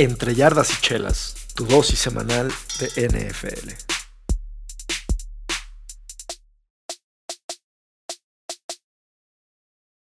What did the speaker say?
Entre Yardas y Chelas, tu dosis semanal de NFL.